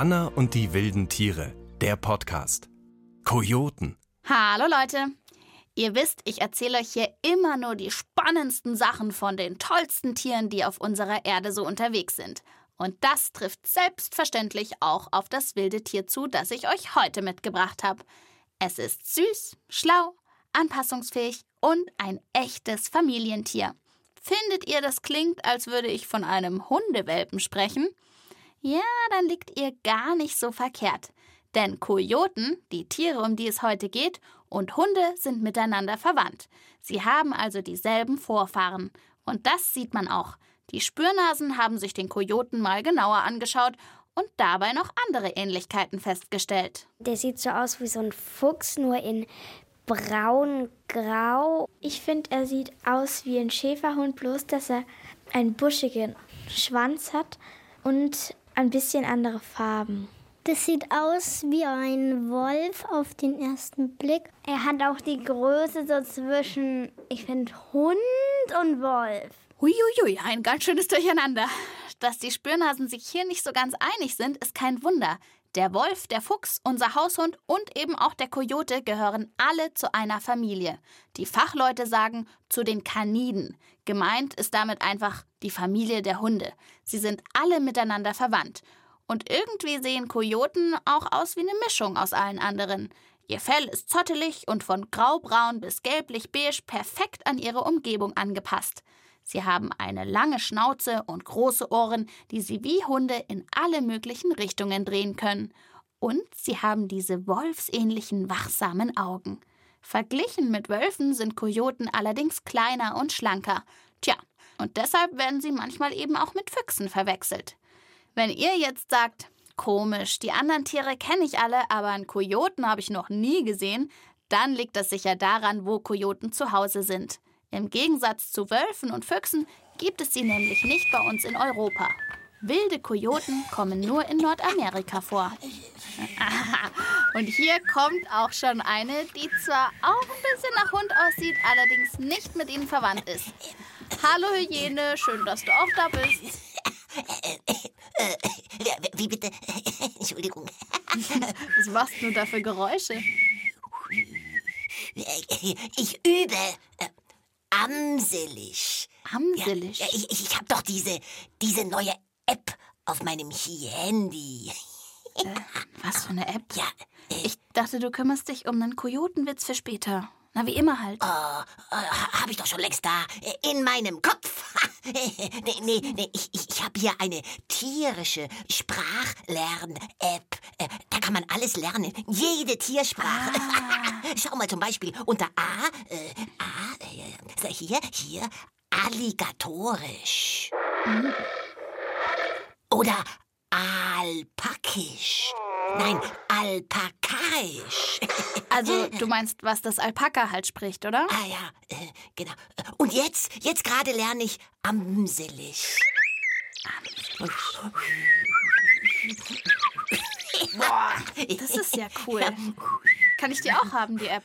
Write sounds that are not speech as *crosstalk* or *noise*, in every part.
Anna und die wilden Tiere, der Podcast. Kojoten. Hallo Leute. Ihr wisst, ich erzähle euch hier immer nur die spannendsten Sachen von den tollsten Tieren, die auf unserer Erde so unterwegs sind. Und das trifft selbstverständlich auch auf das wilde Tier zu, das ich euch heute mitgebracht habe. Es ist süß, schlau, anpassungsfähig und ein echtes Familientier. Findet ihr, das klingt, als würde ich von einem Hundewelpen sprechen? Ja, dann liegt ihr gar nicht so verkehrt. Denn Kojoten, die Tiere, um die es heute geht, und Hunde sind miteinander verwandt. Sie haben also dieselben Vorfahren. Und das sieht man auch. Die Spürnasen haben sich den Kojoten mal genauer angeschaut und dabei noch andere Ähnlichkeiten festgestellt. Der sieht so aus wie so ein Fuchs, nur in braun-grau. Ich finde, er sieht aus wie ein Schäferhund, bloß dass er einen buschigen Schwanz hat und ein bisschen andere Farben. Das sieht aus wie ein Wolf auf den ersten Blick. Er hat auch die Größe so zwischen, ich finde, Hund und Wolf. Huiuiui, ein ganz schönes Durcheinander. Dass die Spürnasen sich hier nicht so ganz einig sind, ist kein Wunder. Der Wolf, der Fuchs, unser Haushund und eben auch der Kojote gehören alle zu einer Familie. Die Fachleute sagen zu den Kaniden. Gemeint ist damit einfach die Familie der Hunde. Sie sind alle miteinander verwandt. Und irgendwie sehen Kojoten auch aus wie eine Mischung aus allen anderen. Ihr Fell ist zottelig und von graubraun bis gelblich-beige perfekt an ihre Umgebung angepasst. Sie haben eine lange Schnauze und große Ohren, die sie wie Hunde in alle möglichen Richtungen drehen können. Und sie haben diese wolfsähnlichen, wachsamen Augen. Verglichen mit Wölfen sind Kojoten allerdings kleiner und schlanker. Tja, und deshalb werden sie manchmal eben auch mit Füchsen verwechselt. Wenn ihr jetzt sagt, komisch, die anderen Tiere kenne ich alle, aber einen Kojoten habe ich noch nie gesehen, dann liegt das sicher daran, wo Kojoten zu Hause sind. Im Gegensatz zu Wölfen und Füchsen gibt es sie nämlich nicht bei uns in Europa. Wilde Kojoten kommen nur in Nordamerika vor. *laughs* Und hier kommt auch schon eine, die zwar auch ein bisschen nach Hund aussieht, allerdings nicht mit ihnen verwandt ist. Hallo Hyäne, schön, dass du auch da bist. Wie bitte? Entschuldigung. Was machst du da für Geräusche? Ich übe. Amselig. Amselig? Ja, ich ich habe doch diese, diese neue App auf meinem Handy. Äh, was für eine App? Ja. Äh, ich dachte, du kümmerst dich um einen Kojotenwitz für später. Na, wie immer halt. Oh, äh, habe ich doch schon längst da. In meinem Kopf. *laughs* nee, nee, nee, ich, ich, habe hier eine tierische Sprachlern-App. Äh, da kann man alles lernen. Jede Tiersprache. Ah. *laughs* Schau mal zum Beispiel unter A, äh, A, äh, hier, hier, alligatorisch. Hm. Oder alpakisch. Nein, alpakaisch. *laughs* Also, du meinst, was das Alpaka halt spricht, oder? Ah ja, äh, genau. Und jetzt, jetzt gerade lerne ich amselig. Boah, das ist ja cool. Kann ich die auch haben, die App?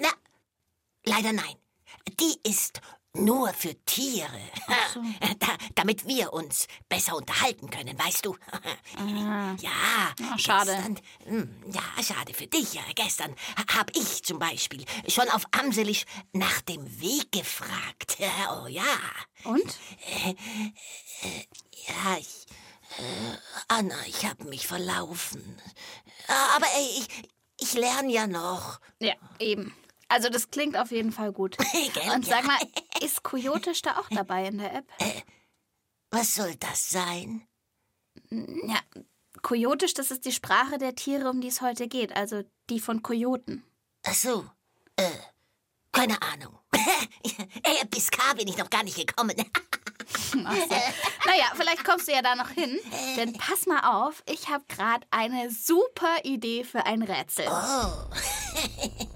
Na, leider nein. Die ist nur für Tiere. So. *laughs* Da, damit wir uns besser unterhalten können, weißt du? Ah. Ja. Ach, schade. Gestern, hm, ja, schade für dich. Ja, gestern habe ich zum Beispiel schon auf Amselisch nach dem Weg gefragt. *laughs* Oh ja. Und? Äh, äh, ja, ich. Äh, Anna, ich habe mich verlaufen. Aber ey, ich, ich lerne ja noch. Ja, eben. Also das klingt auf jeden Fall gut. *laughs* Und sag mal, ist Kojotisch da auch dabei in der App? Äh, was soll das sein? Ja, Kojotisch, das ist die Sprache der Tiere, um die es heute geht, also die von Kojoten. Ach so, äh, keine Ahnung. *laughs* äh, bis K bin ich noch gar nicht gekommen. *laughs* So. Naja, vielleicht kommst du ja da noch hin. Denn pass mal auf, ich habe gerade eine super Idee für ein Rätsel. Oh. *laughs*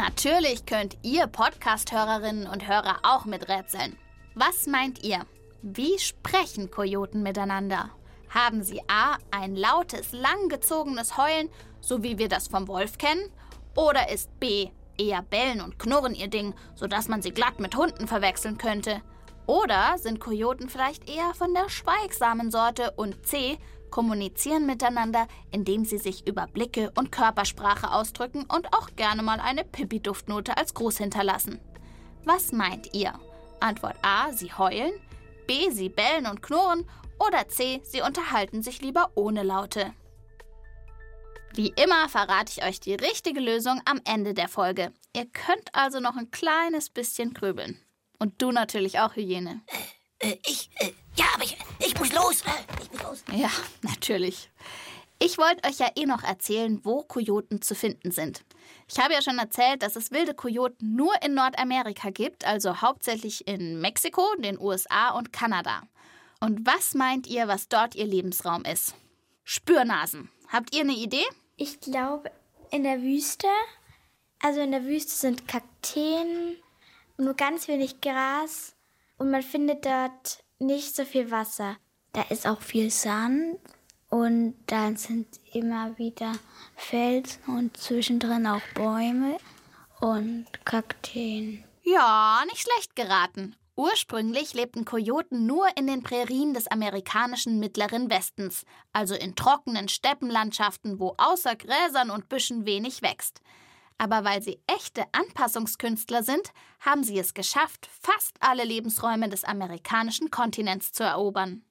Natürlich könnt ihr Podcast-Hörerinnen und Hörer auch miträtseln. Was meint ihr? Wie sprechen Kojoten miteinander? Haben sie A. ein lautes, langgezogenes Heulen, so wie wir das vom Wolf kennen? Oder ist B. eher bellen und knurren ihr Ding, sodass man sie glatt mit Hunden verwechseln könnte? Oder sind Kojoten vielleicht eher von der schweigsamen Sorte und C. kommunizieren miteinander, indem sie sich über Blicke und Körpersprache ausdrücken und auch gerne mal eine Pipi-Duftnote als Gruß hinterlassen. Was meint ihr? Antwort A, sie heulen, B, sie bellen und knurren oder C, sie unterhalten sich lieber ohne Laute. Wie immer verrate ich euch die richtige Lösung am Ende der Folge. Ihr könnt also noch ein kleines bisschen grübeln. Und du natürlich auch, Hygiene. Äh, ich, äh, ja, aber ich, ich muss los. Äh, ich muss los. Ja, *laughs* natürlich. Ich wollte euch ja eh noch erzählen, wo Kojoten zu finden sind. Ich habe ja schon erzählt, dass es wilde Kojoten nur in Nordamerika gibt, also hauptsächlich in Mexiko, den USA und Kanada. Und was meint ihr, was dort ihr Lebensraum ist? Spürnasen. Habt ihr eine Idee? Ich glaube, in der Wüste, also in der Wüste sind Kakteen, nur ganz wenig Gras und man findet dort nicht so viel Wasser. Da ist auch viel Sand und dann sind immer wieder Felsen und zwischendrin auch Bäume und Kakteen. Ja, nicht schlecht geraten. Ursprünglich lebten Kojoten nur in den Prärien des amerikanischen Mittleren Westens, also in trockenen Steppenlandschaften, wo außer Gräsern und Büschen wenig wächst. Aber weil sie echte Anpassungskünstler sind, haben sie es geschafft, fast alle Lebensräume des amerikanischen Kontinents zu erobern.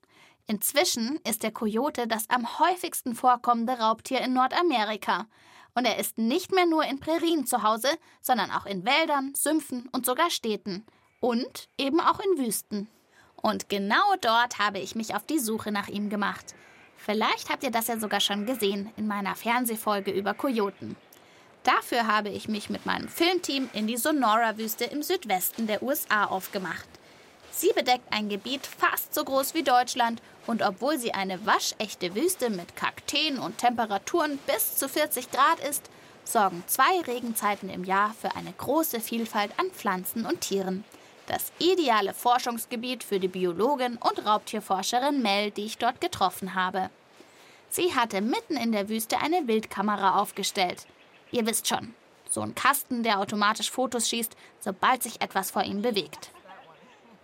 Inzwischen ist der Kojote das am häufigsten vorkommende Raubtier in Nordamerika. Und er ist nicht mehr nur in Prärien zu Hause, sondern auch in Wäldern, Sümpfen und sogar Städten. Und eben auch in Wüsten. Und genau dort habe ich mich auf die Suche nach ihm gemacht. Vielleicht habt ihr das ja sogar schon gesehen in meiner Fernsehfolge über Kojoten. Dafür habe ich mich mit meinem Filmteam in die Sonora-Wüste im Südwesten der USA aufgemacht. Sie bedeckt ein Gebiet fast so groß wie Deutschland und obwohl sie eine waschechte Wüste mit Kakteen und Temperaturen bis zu 40 Grad ist, sorgen zwei Regenzeiten im Jahr für eine große Vielfalt an Pflanzen und Tieren. Das ideale Forschungsgebiet für die Biologin und Raubtierforscherin Mel, die ich dort getroffen habe. Sie hatte mitten in der Wüste eine Wildkamera aufgestellt. Ihr wisst schon, so ein Kasten, der automatisch Fotos schießt, sobald sich etwas vor ihm bewegt.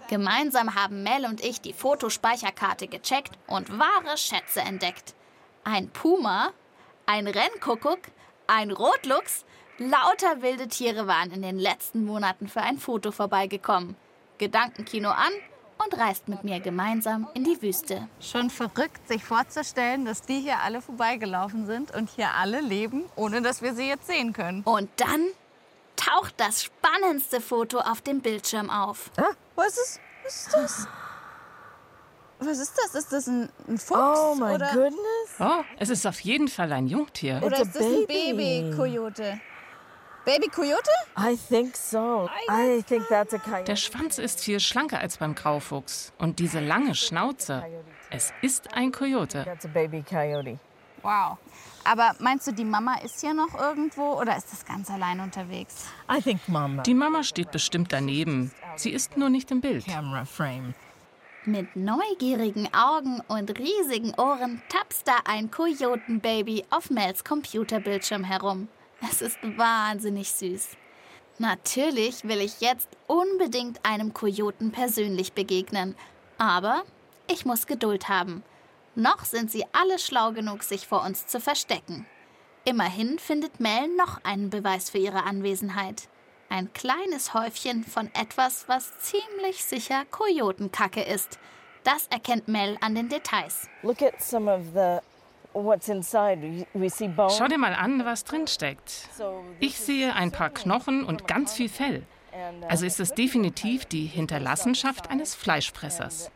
Gemeinsam haben Mel und ich die Fotospeicherkarte gecheckt und wahre Schätze entdeckt. Ein Puma, ein Rennkuckuck, ein Rotluchs, lauter wilde Tiere waren in den letzten Monaten für ein Foto vorbeigekommen. Gedankenkino an und reist mit mir gemeinsam in die Wüste. Schon verrückt, sich vorzustellen, dass die hier alle vorbeigelaufen sind und hier alle leben, ohne dass wir sie jetzt sehen können. Und dann taucht das spannendste Foto auf dem Bildschirm auf. Ah, was ist, was ist das? Was ist das? Ist das ein, ein Fuchs? Oh my oder, goodness. Oh, es ist auf jeden Fall ein Jungtier. Oder ist das ein baby. Baby-Kojote? I think so. I think that's a coyote. Der Schwanz ist viel schlanker als beim Graufuchs. Und diese lange Schnauze. Es ist ein Kojote. That's a baby coyote. Wow. Aber meinst du, die Mama ist hier noch irgendwo oder ist das ganz allein unterwegs? I think mama. Die Mama steht bestimmt daneben. Sie ist nur nicht im Bild. Camera frame. Mit neugierigen Augen und riesigen Ohren tapst da ein Kojotenbaby auf Mels Computerbildschirm herum. Es ist wahnsinnig süß. Natürlich will ich jetzt unbedingt einem Kojoten persönlich begegnen. Aber ich muss Geduld haben. Noch sind sie alle schlau genug, sich vor uns zu verstecken. Immerhin findet Mel noch einen Beweis für ihre Anwesenheit. Ein kleines Häufchen von etwas, was ziemlich sicher Kojotenkacke ist. Das erkennt Mel an den Details. Look at some of the Schau dir mal an, was drin steckt. Ich sehe ein paar Knochen und ganz viel Fell. Also ist es definitiv die Hinterlassenschaft eines Fleischfressers.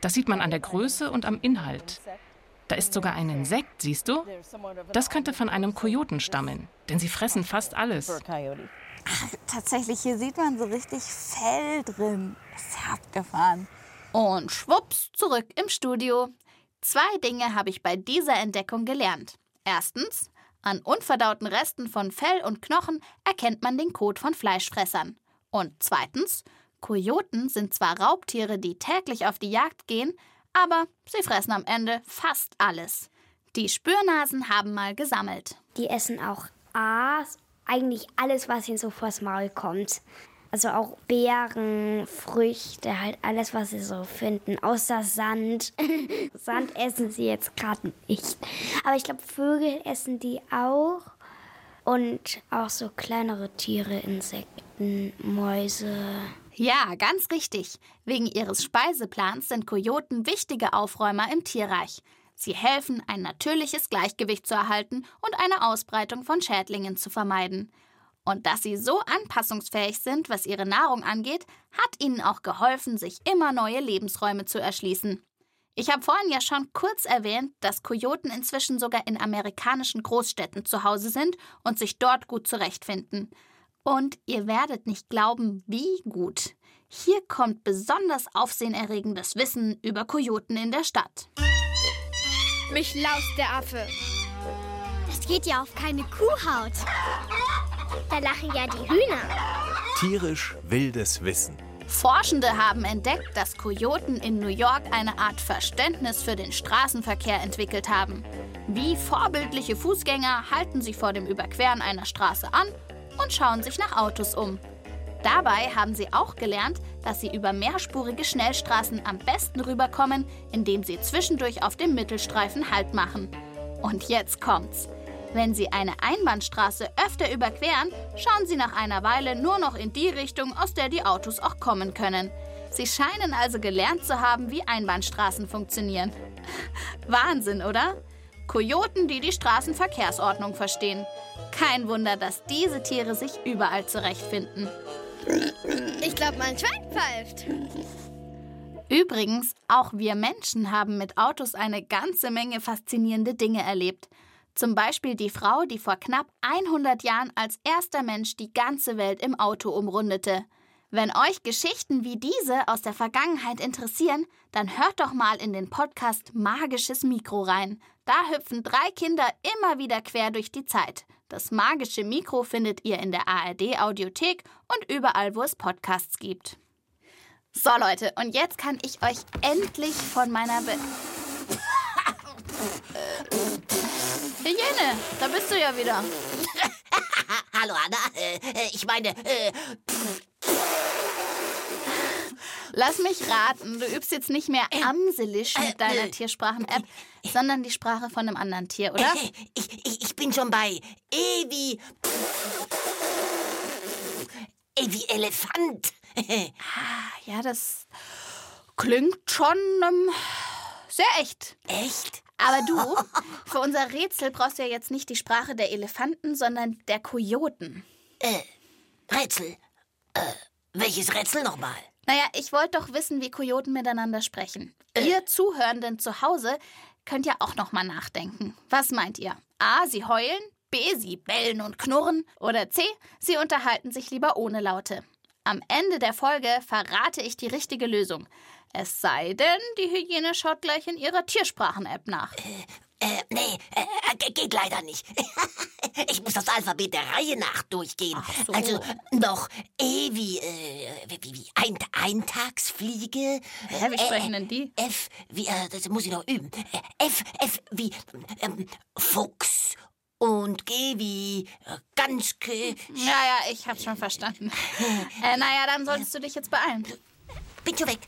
Das sieht man an der Größe und am Inhalt. Da ist sogar ein Insekt, siehst du? Das könnte von einem Kojoten stammen, denn sie fressen fast alles. For a coyote. Tatsächlich, hier sieht man so richtig Fell drin. Das ist ja abgefahren. Und schwupps, zurück im Studio. Zwei Dinge habe ich bei dieser Entdeckung gelernt. Erstens, an unverdauten Resten von Fell und Knochen erkennt man den Kot von Fleischfressern. Und zweitens, Kojoten sind zwar Raubtiere, die täglich auf die Jagd gehen, aber sie fressen am Ende fast alles. Die Spürnasen haben mal gesammelt. Die essen auch A, eigentlich alles, was ihnen so vors Maul kommt. Also auch Beeren, Früchte, halt alles, was sie so finden. Außer Sand. *laughs* Sand essen sie jetzt gerade nicht. Aber ich glaube, Vögel essen die auch. Und auch so kleinere Tiere, Insekten, Mäuse. Ja, ganz richtig. Wegen ihres Speiseplans sind Kojoten wichtige Aufräumer im Tierreich. Sie helfen, ein natürliches Gleichgewicht zu erhalten und eine Ausbreitung von Schädlingen zu vermeiden. Und dass sie so anpassungsfähig sind, was ihre Nahrung angeht, hat ihnen auch geholfen, sich immer neue Lebensräume zu erschließen. Ich habe vorhin ja schon kurz erwähnt, dass Kojoten inzwischen sogar in amerikanischen Großstädten zu Hause sind und sich dort gut zurechtfinden. Und ihr werdet nicht glauben, wie gut. Hier kommt besonders aufsehenerregendes Wissen über Kojoten in der Stadt. Mich laust der Affe. Das geht ja auf keine Kuhhaut. Da lachen ja die Hühner. Tierisch wildes Wissen. Forschende haben entdeckt, dass Kojoten in New York eine Art Verständnis für den Straßenverkehr entwickelt haben. Wie vorbildliche Fußgänger halten sie vor dem Überqueren einer Straße an und schauen sich nach Autos um. Dabei haben sie auch gelernt, dass sie über mehrspurige Schnellstraßen am besten rüberkommen, indem sie zwischendurch auf dem Mittelstreifen Halt machen. Und jetzt kommt's. Wenn Sie eine Einbahnstraße öfter überqueren, schauen Sie nach einer Weile nur noch in die Richtung, aus der die Autos auch kommen können. Sie scheinen also gelernt zu haben, wie Einbahnstraßen funktionieren. *laughs* Wahnsinn, oder? Kojoten, die die Straßenverkehrsordnung verstehen. Kein Wunder, dass diese Tiere sich überall zurechtfinden. Ich glaube, mein Schwein pfeift. Übrigens, auch wir Menschen haben mit Autos eine ganze Menge faszinierende Dinge erlebt. Zum Beispiel die Frau, die vor knapp 100 Jahren als erster Mensch die ganze Welt im Auto umrundete. Wenn euch Geschichten wie diese aus der Vergangenheit interessieren, dann hört doch mal in den Podcast Magisches Mikro rein. Da hüpfen drei Kinder immer wieder quer durch die Zeit. Das magische Mikro findet ihr in der ARD Audiothek und überall, wo es Podcasts gibt. So Leute, und jetzt kann ich euch endlich von meiner Be *laughs* Hygiene, da bist du ja wieder. *laughs* Hallo Anna, äh, ich meine, äh, Lass mich raten, du übst jetzt nicht mehr Amselisch mit deiner Tiersprachen-App, sondern die Sprache von einem anderen Tier, oder? Äh, ich, ich, ich bin schon bei E wie. E wie Elefant. *laughs* Ah, ja, das klingt schon ähm, sehr echt. Echt? Aber du, für unser Rätsel brauchst du ja jetzt nicht die Sprache der Elefanten, sondern der Kojoten. Äh, Rätsel. Äh, welches Rätsel nochmal? Naja, ich wollte doch wissen, wie Kojoten miteinander sprechen. Ihr Zuhörenden zu Hause könnt ja auch noch mal nachdenken. Was meint ihr? A. Sie heulen. B. Sie bellen und knurren. Oder C. Sie unterhalten sich lieber ohne Laute. Am Ende der Folge verrate ich die richtige Lösung. Es sei denn, die Hygiene schaut gleich in ihrer Tiersprachen-App nach. Äh, nee, äh, geht leider nicht. *laughs* ich muss das Alphabet der Reihe nach durchgehen. So. Also noch E wie, äh, wie, wie ein, Eintagsfliege. Hä, wie sprechen denn die? F wie, äh, das muss ich noch üben. Äh, F, F wie ähm, Fuchs. Und G wie äh, Ganske. Ja, ja, ich hab's schon verstanden. *laughs* äh, naja, dann solltest du dich jetzt beeilen. Bin schon weg.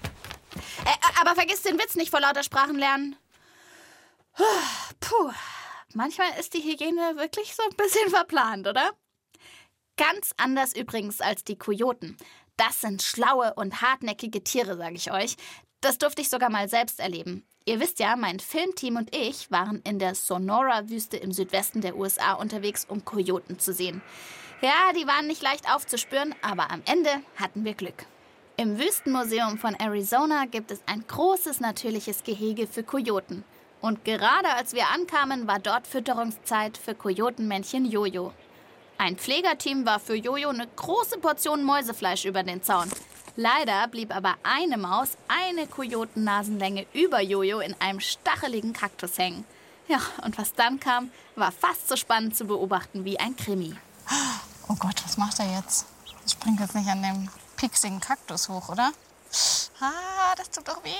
Äh, aber vergiss den Witz nicht vor lauter Sprachen lernen. Puh, manchmal ist die Hygiene wirklich so ein bisschen *laughs* verplant, oder? Ganz anders übrigens als die Kojoten. Das sind schlaue und hartnäckige Tiere, sage ich euch. Das durfte ich sogar mal selbst erleben. Ihr wisst ja, mein Filmteam und ich waren in der Sonora-Wüste im Südwesten der USA unterwegs, um Kojoten zu sehen. Ja, die waren nicht leicht aufzuspüren, aber am Ende hatten wir Glück. Im Wüstenmuseum von Arizona gibt es ein großes natürliches Gehege für Kojoten. Und gerade als wir ankamen, war dort Fütterungszeit für Kojotenmännchen Jojo. Ein Pflegerteam war für Jojo eine große Portion Mäusefleisch über den Zaun. Leider blieb aber eine Maus eine Kojotennasenlänge über Jojo in einem stacheligen Kaktus hängen. Ja, und was dann kam, war fast so spannend zu beobachten wie ein Krimi. Oh Gott, was macht er jetzt? Ich springe jetzt nicht an dem pieksigen Kaktus hoch, oder? Ah, das tut doch weh.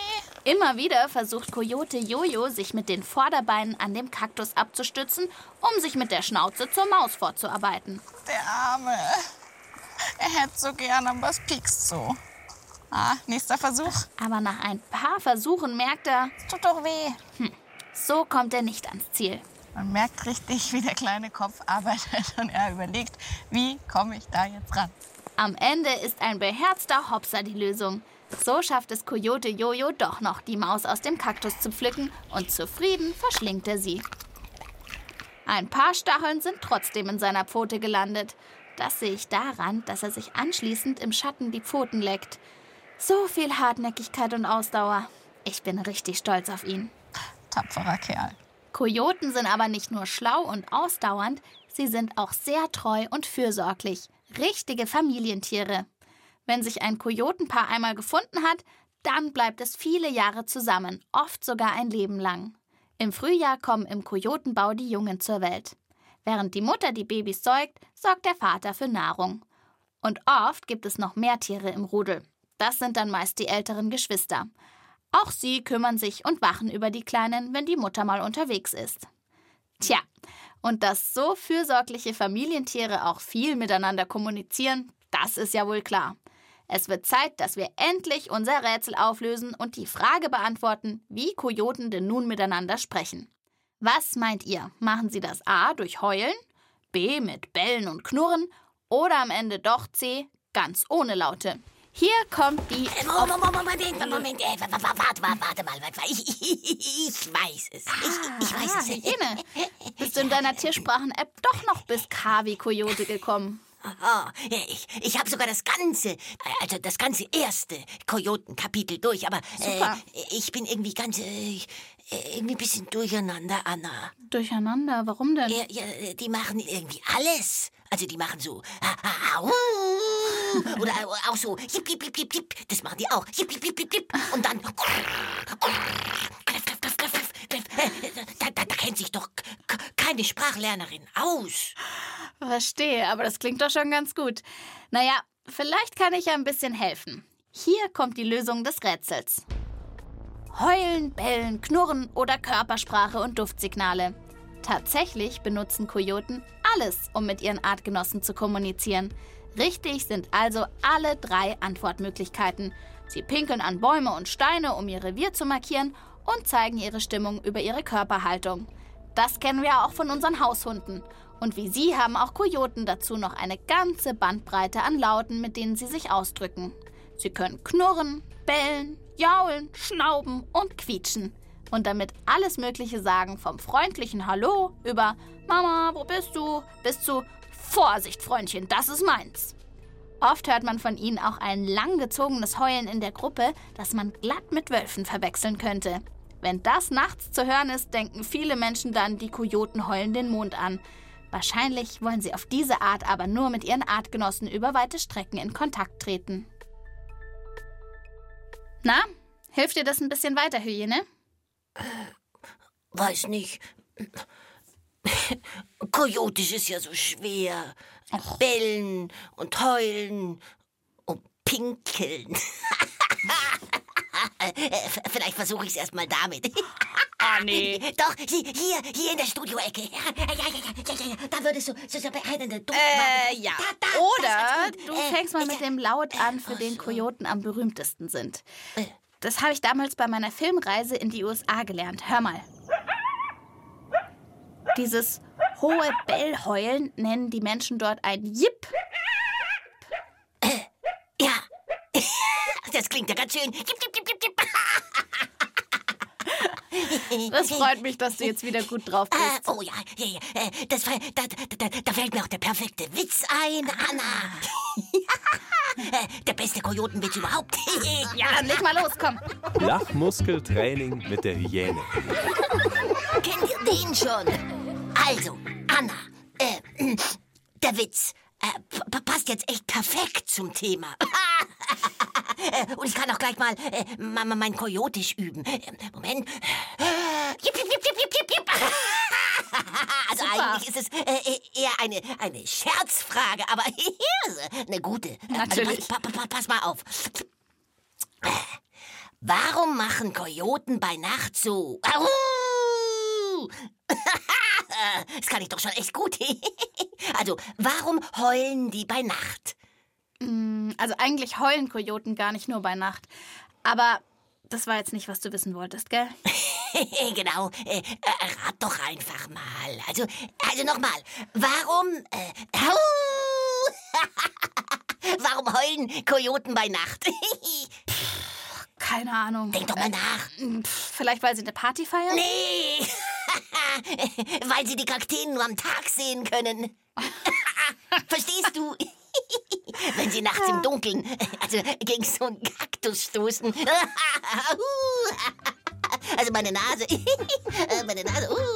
Immer wieder versucht Coyote Jojo, sich mit den Vorderbeinen an dem Kaktus abzustützen, um sich mit der Schnauze zur Maus vorzuarbeiten. Der Arme. er hätte so gern, aber es piekst so. Ah, nächster Versuch. Aber nach ein paar Versuchen merkt er, es tut doch weh. Hm, so kommt er nicht ans Ziel. Man merkt richtig, wie der kleine Kopf arbeitet und er überlegt, wie komme ich da jetzt ran. Am Ende ist ein beherzter Hopser die Lösung. So schafft es Coyote Jojo doch noch, die Maus aus dem Kaktus zu pflücken und zufrieden verschlingt er sie. Ein paar Stacheln sind trotzdem in seiner Pfote gelandet. Das sehe ich daran, dass er sich anschließend im Schatten die Pfoten leckt. So viel Hartnäckigkeit und Ausdauer. Ich bin richtig stolz auf ihn. Tapferer Kerl. Kojoten sind aber nicht nur schlau und ausdauernd, sie sind auch sehr treu und fürsorglich. Richtige Familientiere. Wenn sich ein Kojotenpaar einmal gefunden hat, dann bleibt es viele Jahre zusammen, oft sogar ein Leben lang. Im Frühjahr kommen im Kojotenbau die Jungen zur Welt. Während die Mutter die Babys säugt, sorgt der Vater für Nahrung. Und oft gibt es noch mehr Tiere im Rudel. Das sind dann meist die älteren Geschwister. Auch sie kümmern sich und wachen über die Kleinen, wenn die Mutter mal unterwegs ist. Tja, und dass so fürsorgliche Familientiere auch viel miteinander kommunizieren, das ist ja wohl klar. Es wird Zeit, dass wir endlich unser Rätsel auflösen und die Frage beantworten, wie Kojoten denn nun miteinander sprechen. Was meint ihr? Machen sie das A durch Heulen, B mit Bellen und Knurren oder am Ende doch C ganz ohne Laute? Hier kommt die. Äh, Moment, Moment, Moment, äh, warte, warte, warte mal, warte mal. Ich, ich, ich weiß es. Ich, ich weiß ah, es. Helene, bist du in deiner Tiersprachen-App doch noch bis K wie Coyote gekommen? Oh, ich, ich habe sogar das ganze, also das ganze erste Kojoten-Kapitel durch, aber äh, ich bin irgendwie ganz, äh, irgendwie ein bisschen durcheinander, Anna. Durcheinander? Warum denn? Ja, ja, die machen irgendwie alles. Also die machen so, oder auch so, jip, jip, jip, jip, jip. Das machen die auch. Und dann, da, da, da kennt sich doch keine Sprachlernerin aus. Verstehe, aber das klingt doch schon ganz gut. Naja, vielleicht kann ich ja ein bisschen helfen. Hier kommt die Lösung des Rätsels. Heulen, bellen, knurren oder Körpersprache und Duftsignale. Tatsächlich benutzen Kojoten alles, um mit ihren Artgenossen zu kommunizieren. Richtig sind also alle drei Antwortmöglichkeiten. Sie pinkeln an Bäume und Steine, um ihr Revier zu markieren und zeigen ihre Stimmung über ihre Körperhaltung. Das kennen wir auch von unseren Haushunden. Und wie sie haben auch Kojoten dazu noch eine ganze Bandbreite an Lauten, mit denen sie sich ausdrücken. Sie können knurren, bellen, jaulen, schnauben und quietschen. Und damit alles Mögliche sagen, vom freundlichen Hallo über Mama, wo bist du? bis zu Vorsicht, Freundchen, das ist meins. Oft hört man von ihnen auch ein langgezogenes Heulen in der Gruppe, das man glatt mit Wölfen verwechseln könnte. Wenn das nachts zu hören ist, denken viele Menschen dann, die Kojoten heulen den Mond an. Wahrscheinlich wollen sie auf diese Art aber nur mit ihren Artgenossen über weite Strecken in Kontakt treten. Na, hilft dir das ein bisschen weiter, Hyäne? Weiß nicht. Kojotisch ist ja so schwer. Och. Bellen und heulen und pinkeln. Vielleicht versuche ich es erstmal damit. Ah, nee. Doch, hier, hier in der Studioecke. Ja, ja, ja, ja, ja, da würde so, so, so beheidende Duft Äh, ja. Da, da, Oder du äh, fängst mal mit dem Laut an, für den Kojoten am berühmtesten sind. Das habe ich damals bei meiner Filmreise in die USA gelernt. Hör mal. Dieses hohe Bellheulen nennen die Menschen dort ein Jip. Äh, ja. *laughs* Das klingt ja ganz schön. Jip, jip, jip, jip, jip. *laughs* Das freut mich, dass du jetzt wieder gut drauf bist. Äh, oh ja, ja, ja. Äh, das, da, da, da, fällt mir auch der perfekte Witz ein, Anna. *laughs* Äh, *laughs* der beste Kojotenwitz überhaupt. *laughs* ja, dann leg mal los, komm. Lachmuskeltraining mit der Hyäne. Kennt ihr den schon? Also, Anna, äh, *sniffs* der Witz äh, passt jetzt echt perfekt zum Thema. Äh, *laughs* und ich kann auch gleich mal äh, mein Kojotisch üben. Äh, Moment. Jip, jip, jip, jip, jip, jip. *laughs* Also Super. eigentlich ist es äh, eher eine, eine Scherzfrage, aber *laughs* eine gute. Natürlich. Also, pass, pass, pass mal auf. Warum machen Kojoten bei Nacht so? *laughs* Das kann ich doch schon echt gut. Also, warum heulen die bei Nacht? Mm, also eigentlich heulen Kojoten gar nicht nur bei Nacht. Aber das war jetzt nicht, was du wissen wolltest, gell? *laughs* genau. Äh, äh, rat doch einfach mal. Also, also nochmal. Warum. Äh, *laughs* warum heulen Kojoten bei Nacht? *laughs* Keine Ahnung. Denk doch mal nach. Vielleicht, weil sie eine Party feiern? Nee. weil sie die Kakteen nur am Tag sehen können. Verstehst du? Wenn sie nachts im Dunkeln, also gegen so einen Kaktus stoßen. Also meine Nase. *laughs* meine Nase. Uh.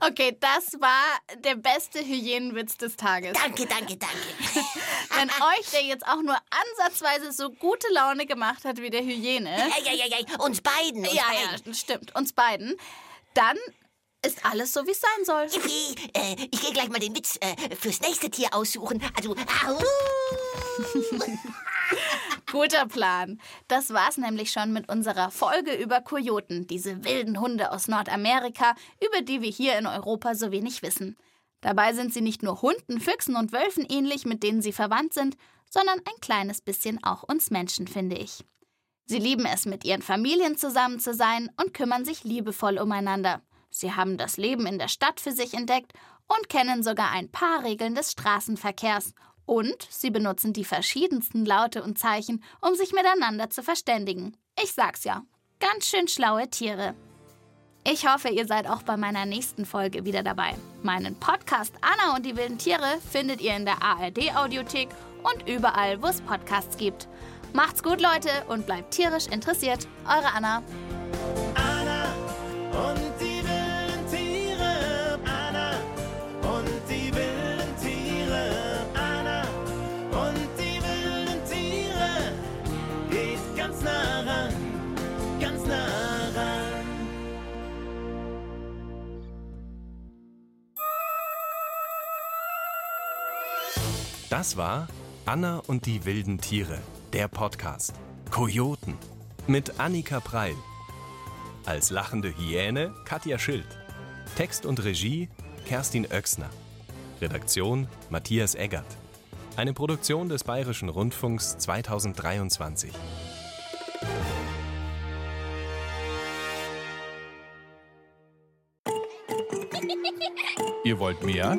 Okay, das war der beste Hyänenwitz des Tages. Danke, danke, danke. *laughs* Wenn euch der jetzt auch nur ansatzweise so gute Laune gemacht hat wie der Hyäne. Ja, ja, ja, ja. Uns beiden. Uns ja, beiden. ja, stimmt. Uns beiden. Dann ist alles so, wie es sein soll. Yippie. Äh, ich gehe gleich mal den Witz äh, fürs nächste Tier aussuchen. Also. Au. *laughs* Guter Plan. Das war's nämlich schon mit unserer Folge über Kojoten, diese wilden Hunde aus Nordamerika, über die wir hier in Europa so wenig wissen. Dabei sind sie nicht nur Hunden, Füchsen und Wölfen ähnlich, mit denen sie verwandt sind, sondern ein kleines bisschen auch uns Menschen, finde ich. Sie lieben es, mit ihren Familien zusammen zu sein und kümmern sich liebevoll umeinander. Sie haben das Leben in der Stadt für sich entdeckt und kennen sogar ein paar Regeln des Straßenverkehrs. Und sie benutzen die verschiedensten Laute und Zeichen, um sich miteinander zu verständigen. Ich sag's ja, ganz schön schlaue Tiere. Ich hoffe, ihr seid auch bei meiner nächsten Folge wieder dabei. Meinen Podcast Anna und die wilden Tiere findet ihr in der ARD Audiothek und überall, wo es Podcasts gibt. Macht's gut, Leute, und bleibt tierisch interessiert. Eure Anna. Anna Das war Anna und die wilden Tiere, der Podcast. Kojoten mit Annika Preil. Als lachende Hyäne Katja Schild. Text und Regie Kerstin Oechsner. Redaktion Matthias Eggert. Eine Produktion des Bayerischen Rundfunks 2023. Ihr wollt mehr?